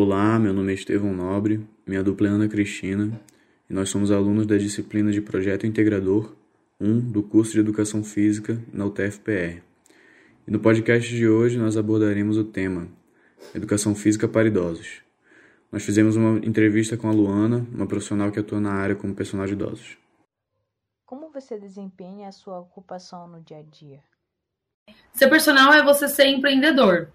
Olá, meu nome é Estevão Nobre, minha dupla é Ana Cristina e nós somos alunos da disciplina de Projeto Integrador 1 do curso de Educação Física na UTFPR. E no podcast de hoje nós abordaremos o tema Educação Física para Idosos. Nós fizemos uma entrevista com a Luana, uma profissional que atua na área como personal de idosos. Como você desempenha a sua ocupação no dia a dia? Ser personal é você ser empreendedor.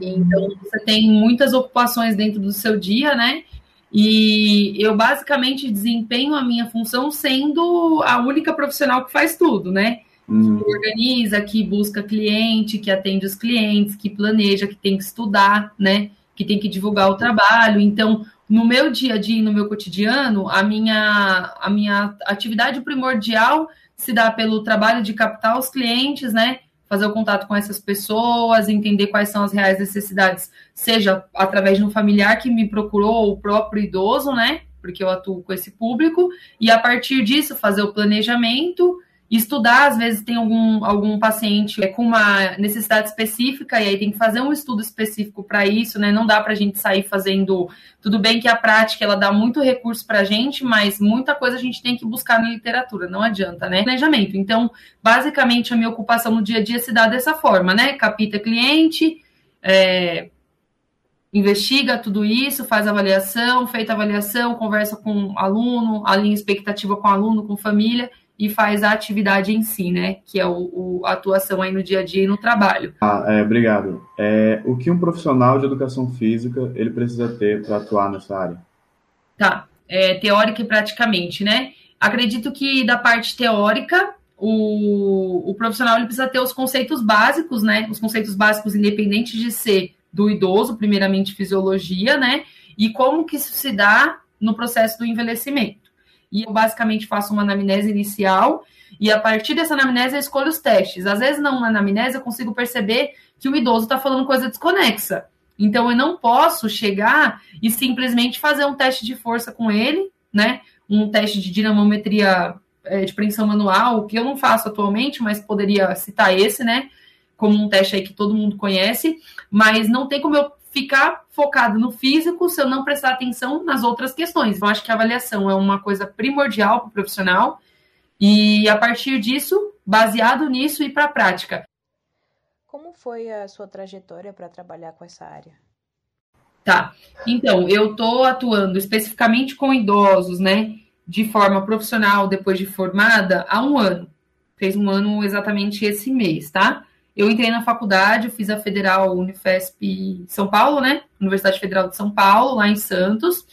Então, você tem muitas ocupações dentro do seu dia, né? E eu basicamente desempenho a minha função sendo a única profissional que faz tudo, né? Uhum. Que organiza, que busca cliente, que atende os clientes, que planeja, que tem que estudar, né? Que tem que divulgar o trabalho. Então, no meu dia a dia, no meu cotidiano, a minha, a minha atividade primordial se dá pelo trabalho de captar os clientes, né? Fazer o contato com essas pessoas, entender quais são as reais necessidades, seja através de um familiar que me procurou, ou o próprio idoso, né? Porque eu atuo com esse público, e a partir disso fazer o planejamento estudar, às vezes tem algum, algum paciente com uma necessidade específica e aí tem que fazer um estudo específico para isso, né? Não dá para a gente sair fazendo. Tudo bem que a prática ela dá muito recurso para a gente, mas muita coisa a gente tem que buscar na literatura, não adianta, né? Planejamento. Então, basicamente, a minha ocupação no dia a dia se dá dessa forma, né? Capita cliente, é, investiga tudo isso, faz avaliação, feita avaliação, conversa com aluno, alinha expectativa com aluno, com família e faz a atividade em si, né? Que é o, o a atuação aí no dia a dia e no trabalho. Ah, é, obrigado. É, o que um profissional de educação física ele precisa ter para atuar nessa área? Tá, é, teórica e praticamente, né? Acredito que da parte teórica, o, o profissional ele precisa ter os conceitos básicos, né? Os conceitos básicos, independente de ser do idoso, primeiramente fisiologia, né? E como que isso se dá no processo do envelhecimento e eu basicamente faço uma anamnese inicial e a partir dessa anamnese eu escolho os testes. Às vezes, não na anamnese, eu consigo perceber que o idoso está falando coisa desconexa. Então, eu não posso chegar e simplesmente fazer um teste de força com ele, né? Um teste de dinamometria é, de preensão manual, que eu não faço atualmente, mas poderia citar esse, né? Como um teste aí que todo mundo conhece, mas não tem como eu ficar focado no físico se eu não prestar atenção nas outras questões. Eu acho que a avaliação é uma coisa primordial para o profissional e a partir disso, baseado nisso, ir para a prática. Como foi a sua trajetória para trabalhar com essa área? Tá. Então, eu estou atuando especificamente com idosos, né, de forma profissional depois de formada há um ano. Fez um ano exatamente esse mês, tá? Eu entrei na faculdade, fiz a Federal Unifesp São Paulo, né? Universidade Federal de São Paulo, lá em Santos.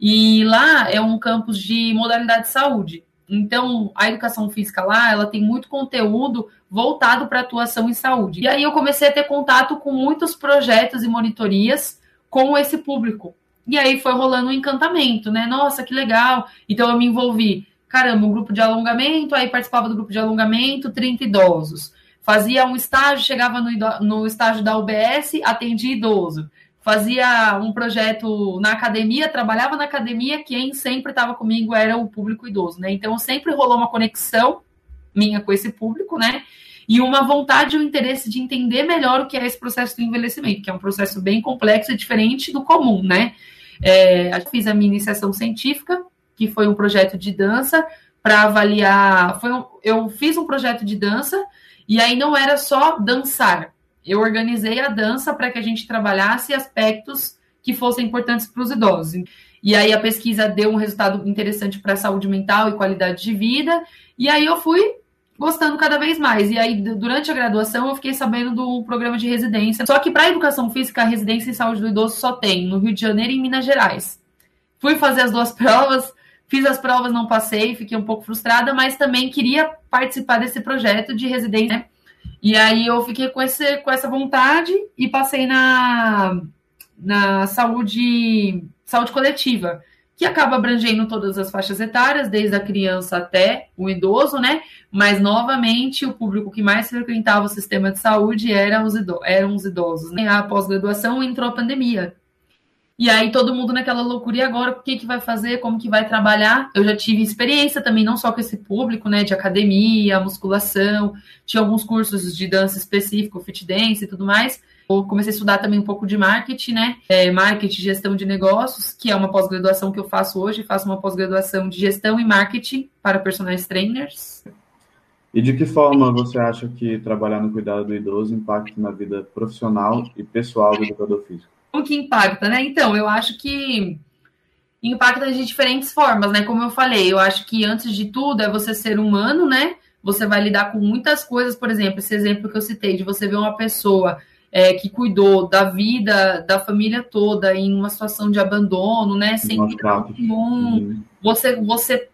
E lá é um campus de modalidade de saúde. Então, a educação física lá, ela tem muito conteúdo voltado para atuação em saúde. E aí eu comecei a ter contato com muitos projetos e monitorias com esse público. E aí foi rolando um encantamento, né? Nossa, que legal. Então eu me envolvi. Caramba, um grupo de alongamento, aí participava do grupo de alongamento, 30 idosos fazia um estágio, chegava no, no estágio da UBS, atendia idoso. Fazia um projeto na academia, trabalhava na academia, quem sempre estava comigo era o público idoso, né? Então sempre rolou uma conexão minha com esse público, né? E uma vontade e um interesse de entender melhor o que é esse processo do envelhecimento, que é um processo bem complexo e diferente do comum, né? É, fiz a minha iniciação científica, que foi um projeto de dança, para avaliar. Foi um, eu fiz um projeto de dança e aí não era só dançar. Eu organizei a dança para que a gente trabalhasse aspectos que fossem importantes para os idosos. E aí a pesquisa deu um resultado interessante para a saúde mental e qualidade de vida. E aí eu fui gostando cada vez mais. E aí, durante a graduação, eu fiquei sabendo do programa de residência. Só que para educação física, a residência em saúde do idoso só tem no Rio de Janeiro e em Minas Gerais. Fui fazer as duas provas, Fiz as provas, não passei, fiquei um pouco frustrada, mas também queria participar desse projeto de residência. Né? E aí eu fiquei com, esse, com essa vontade e passei na, na saúde, saúde coletiva, que acaba abrangendo todas as faixas etárias, desde a criança até o idoso, né? Mas, novamente, o público que mais frequentava o sistema de saúde eram os idosos. Eram os idosos né? A pós-graduação entrou a pandemia. E aí todo mundo naquela loucura, e agora o que, que vai fazer, como que vai trabalhar? Eu já tive experiência também, não só com esse público, né, de academia, musculação, tinha alguns cursos de dança específico, fit dance e tudo mais. Eu comecei a estudar também um pouco de marketing, né, é, marketing, gestão de negócios, que é uma pós-graduação que eu faço hoje, faço uma pós-graduação de gestão e marketing para personagens trainers. E de que forma você acha que trabalhar no cuidado do idoso impacta na vida profissional e pessoal do educador físico? Como que impacta, né? Então, eu acho que impacta de diferentes formas, né? Como eu falei, eu acho que antes de tudo é você ser humano, né? Você vai lidar com muitas coisas, por exemplo, esse exemplo que eu citei, de você ver uma pessoa é, que cuidou da vida da família toda em uma situação de abandono, né? Sem nenhum. Você, você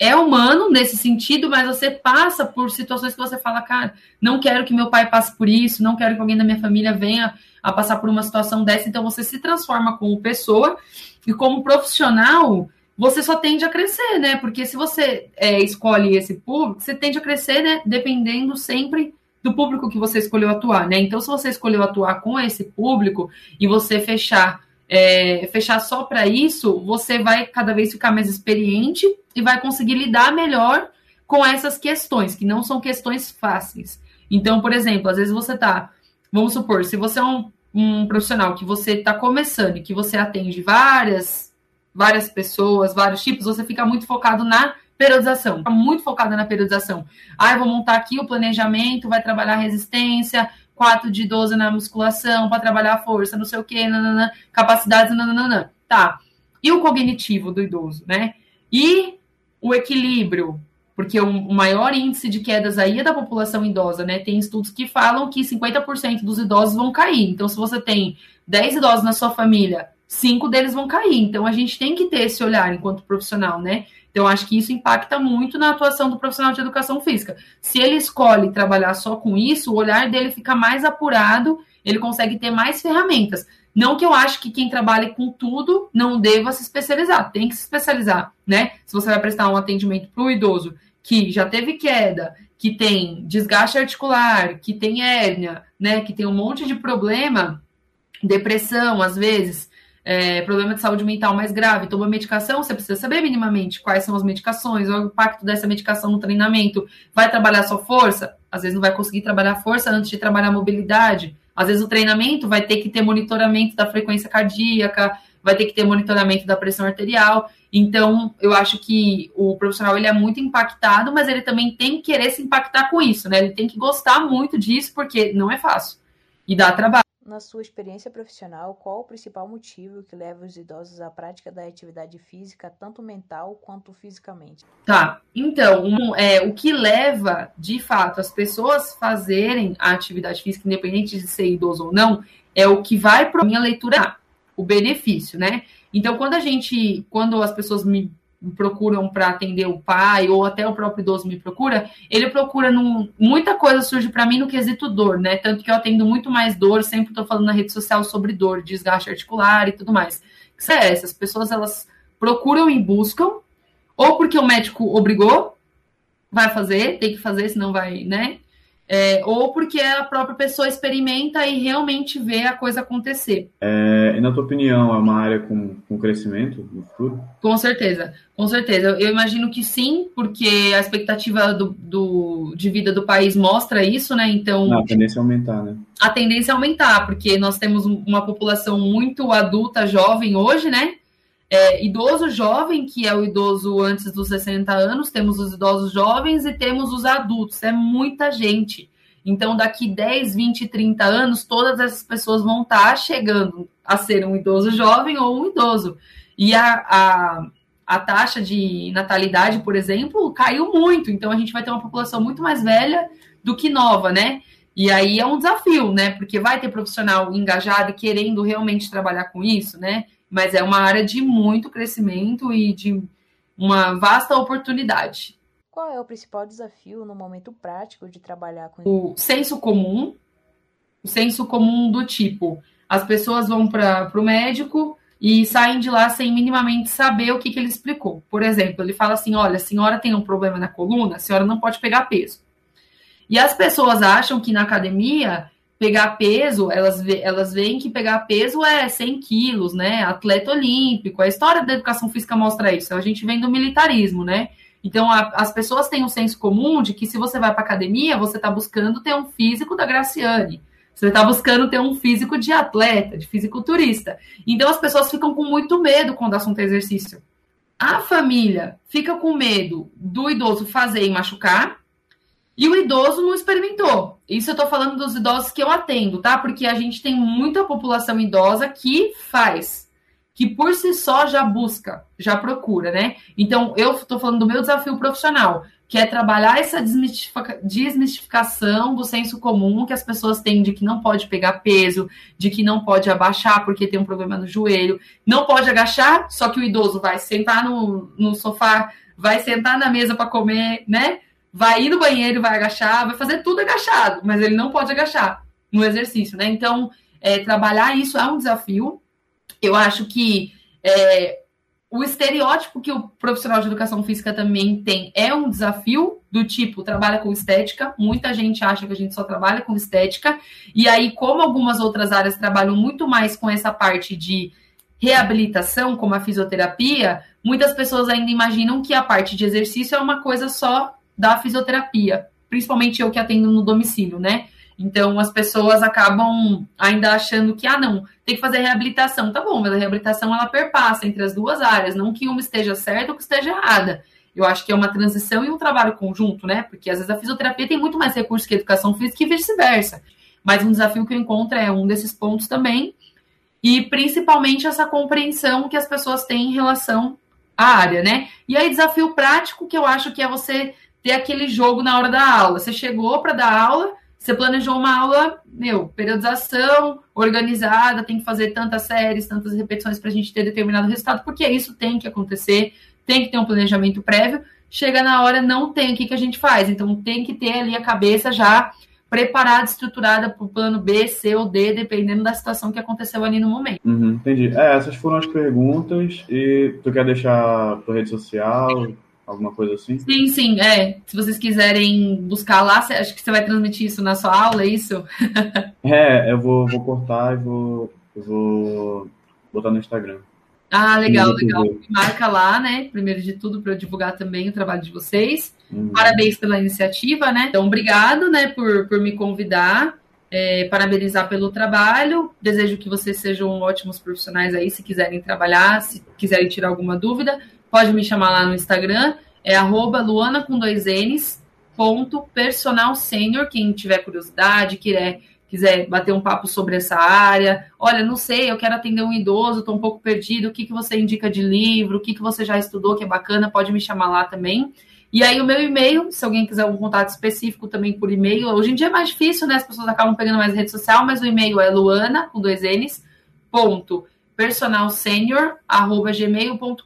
é humano nesse sentido, mas você passa por situações que você fala, cara, não quero que meu pai passe por isso, não quero que alguém da minha família venha a passar por uma situação dessa. Então você se transforma como pessoa e como profissional, você só tende a crescer, né? Porque se você é, escolhe esse público, você tende a crescer, né? Dependendo sempre do público que você escolheu atuar, né? Então, se você escolheu atuar com esse público e você fechar é, fechar só para isso, você vai cada vez ficar mais experiente e vai conseguir lidar melhor com essas questões, que não são questões fáceis. Então, por exemplo, às vezes você tá, vamos supor, se você é um, um profissional que você está começando e que você atende várias, várias pessoas, vários tipos, você fica muito focado na periodização, muito focada na periodização. Ah, eu vou montar aqui o planejamento, vai trabalhar resistência, 4 de 12 na musculação para trabalhar a força, não sei o que, nanana, capacidades, nanana. Tá. E o cognitivo do idoso, né? E o equilíbrio, porque o maior índice de quedas aí é da população idosa, né? Tem estudos que falam que 50% dos idosos vão cair. Então, se você tem 10 idosos na sua família, cinco deles vão cair. Então, a gente tem que ter esse olhar enquanto profissional, né? Então, acho que isso impacta muito na atuação do profissional de educação física. Se ele escolhe trabalhar só com isso, o olhar dele fica mais apurado, ele consegue ter mais ferramentas. Não que eu acho que quem trabalha com tudo não deva se especializar, tem que se especializar, né? Se você vai prestar um atendimento para o idoso que já teve queda, que tem desgaste articular, que tem hérnia, né? Que tem um monte de problema, depressão, às vezes, é, problema de saúde mental mais grave, toma medicação, você precisa saber minimamente quais são as medicações, o impacto dessa medicação no treinamento. Vai trabalhar sua força? Às vezes não vai conseguir trabalhar força antes de trabalhar mobilidade. Às vezes o treinamento vai ter que ter monitoramento da frequência cardíaca, vai ter que ter monitoramento da pressão arterial. Então, eu acho que o profissional ele é muito impactado, mas ele também tem que querer se impactar com isso, né? Ele tem que gostar muito disso, porque não é fácil e dá trabalho. Na sua experiência profissional, qual o principal motivo que leva os idosos à prática da atividade física, tanto mental quanto fisicamente? Tá, então, um, é, o que leva, de fato, as pessoas fazerem a atividade física, independente de ser idoso ou não, é o que vai para minha leitura, o benefício, né? Então, quando a gente, quando as pessoas me procuram para atender o pai, ou até o próprio idoso me procura, ele procura num, muita coisa surge para mim no quesito dor, né? Tanto que eu atendo muito mais dor, sempre estou falando na rede social sobre dor, desgaste articular e tudo mais. Que é essa, as pessoas elas procuram e buscam, ou porque o médico obrigou, vai fazer, tem que fazer, senão vai, né? É, ou porque a própria pessoa experimenta e realmente vê a coisa acontecer. É, e na tua opinião, é uma área com, com crescimento no futuro? Com certeza, com certeza. Eu imagino que sim, porque a expectativa do, do, de vida do país mostra isso, né? Então. Não, a tendência é aumentar, né? A tendência é aumentar, porque nós temos uma população muito adulta, jovem hoje, né? É, idoso jovem, que é o idoso antes dos 60 anos, temos os idosos jovens e temos os adultos, é muita gente. Então, daqui 10, 20, 30 anos, todas essas pessoas vão estar chegando a ser um idoso jovem ou um idoso. E a, a, a taxa de natalidade, por exemplo, caiu muito. Então, a gente vai ter uma população muito mais velha do que nova, né? E aí é um desafio, né? Porque vai ter profissional engajado e querendo realmente trabalhar com isso, né? Mas é uma área de muito crescimento e de uma vasta oportunidade. Qual é o principal desafio no momento prático de trabalhar com o senso comum? O senso comum do tipo, as pessoas vão para o médico e saem de lá sem minimamente saber o que, que ele explicou. Por exemplo, ele fala assim: olha, a senhora tem um problema na coluna, a senhora não pode pegar peso. E as pessoas acham que na academia pegar peso, elas, elas veem que pegar peso é 100 quilos, né? Atleta olímpico. A história da educação física mostra isso. A gente vem do militarismo, né? Então, a, as pessoas têm um senso comum de que se você vai para academia, você está buscando ter um físico da Graciane. Você está buscando ter um físico de atleta, de fisiculturista. Então, as pessoas ficam com muito medo quando o assunto é exercício. A família fica com medo do idoso fazer e machucar, e o idoso não experimentou. Isso eu estou falando dos idosos que eu atendo, tá? Porque a gente tem muita população idosa que faz, que por si só já busca, já procura, né? Então, eu estou falando do meu desafio profissional, que é trabalhar essa desmistificação do senso comum que as pessoas têm de que não pode pegar peso, de que não pode abaixar porque tem um problema no joelho, não pode agachar, só que o idoso vai sentar no, no sofá, vai sentar na mesa para comer, né? Vai ir no banheiro, vai agachar, vai fazer tudo agachado, mas ele não pode agachar no exercício, né? Então, é, trabalhar isso é um desafio. Eu acho que é, o estereótipo que o profissional de educação física também tem é um desafio do tipo trabalha com estética. Muita gente acha que a gente só trabalha com estética. E aí, como algumas outras áreas trabalham muito mais com essa parte de reabilitação, como a fisioterapia, muitas pessoas ainda imaginam que a parte de exercício é uma coisa só da fisioterapia, principalmente eu que atendo no domicílio, né? Então as pessoas acabam ainda achando que, ah, não, tem que fazer reabilitação. Tá bom, mas a reabilitação ela perpassa entre as duas áreas, não que uma esteja certa ou que esteja errada. Eu acho que é uma transição e um trabalho conjunto, né? Porque às vezes a fisioterapia tem muito mais recursos que a educação física e vice-versa. Mas um desafio que eu encontro é um desses pontos também. E principalmente essa compreensão que as pessoas têm em relação à área, né? E aí, desafio prático, que eu acho que é você ter aquele jogo na hora da aula. Você chegou para dar aula, você planejou uma aula, meu, periodização, organizada, tem que fazer tantas séries, tantas repetições para a gente ter determinado resultado, porque isso tem que acontecer, tem que ter um planejamento prévio. Chega na hora, não tem, o que, que a gente faz? Então tem que ter ali a cabeça já preparada, estruturada para o plano B, C ou D, dependendo da situação que aconteceu ali no momento. Uhum, entendi. É, essas foram as perguntas. E tu quer deixar tua rede social? Alguma coisa assim? Sim, sim, é. Se vocês quiserem buscar lá, acho que você vai transmitir isso na sua aula, é isso? é, eu vou, vou cortar e vou, vou botar no Instagram. Ah, legal, legal. Marca lá, né? Primeiro de tudo, para eu divulgar também o trabalho de vocês. Uhum. Parabéns pela iniciativa, né? Então, obrigado, né, por, por me convidar. É, parabenizar pelo trabalho. Desejo que vocês sejam ótimos profissionais aí, se quiserem trabalhar, se quiserem tirar alguma dúvida pode me chamar lá no Instagram, é arroba Luana com dois N's, ponto personal sênior, quem tiver curiosidade, quiser, quiser bater um papo sobre essa área, olha, não sei, eu quero atender um idoso, estou um pouco perdido, o que, que você indica de livro, o que, que você já estudou que é bacana, pode me chamar lá também. E aí o meu e-mail, se alguém quiser um contato específico também por e-mail, hoje em dia é mais difícil, né? As pessoas acabam pegando mais rede social, mas o e-mail é luana, com dois N's, ponto, personalsenior.gmail.com